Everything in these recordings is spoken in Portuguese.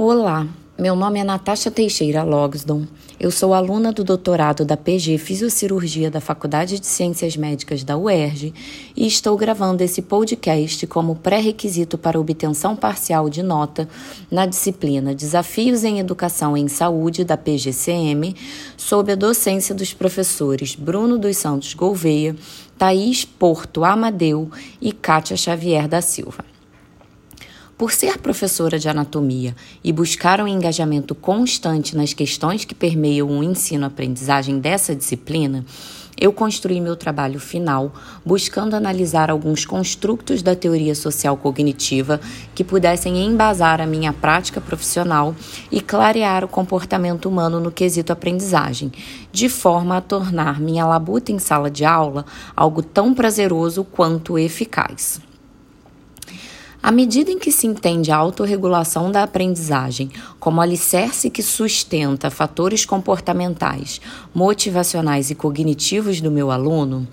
Olá, meu nome é Natasha Teixeira Logsdon. Eu sou aluna do doutorado da PG Fisiocirurgia da Faculdade de Ciências Médicas da UERJ e estou gravando esse podcast como pré-requisito para obtenção parcial de nota na disciplina Desafios em Educação em Saúde da PGCM, sob a docência dos professores Bruno dos Santos Gouveia, Thaís Porto Amadeu e Kátia Xavier da Silva. Por ser professora de anatomia e buscar um engajamento constante nas questões que permeiam o ensino-aprendizagem dessa disciplina, eu construí meu trabalho final buscando analisar alguns construtos da teoria social cognitiva que pudessem embasar a minha prática profissional e clarear o comportamento humano no quesito aprendizagem, de forma a tornar minha labuta em sala de aula algo tão prazeroso quanto eficaz. À medida em que se entende a autorregulação da aprendizagem como alicerce que sustenta fatores comportamentais, motivacionais e cognitivos do meu aluno,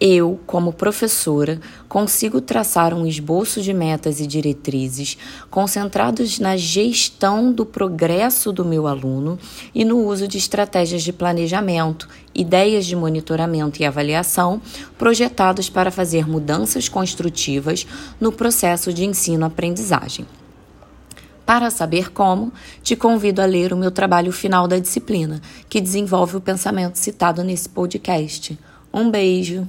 eu, como professora, consigo traçar um esboço de metas e diretrizes concentrados na gestão do progresso do meu aluno e no uso de estratégias de planejamento, ideias de monitoramento e avaliação projetados para fazer mudanças construtivas no processo de ensino-aprendizagem. Para saber como, te convido a ler o meu trabalho final da disciplina, que desenvolve o pensamento citado nesse podcast. Um beijo!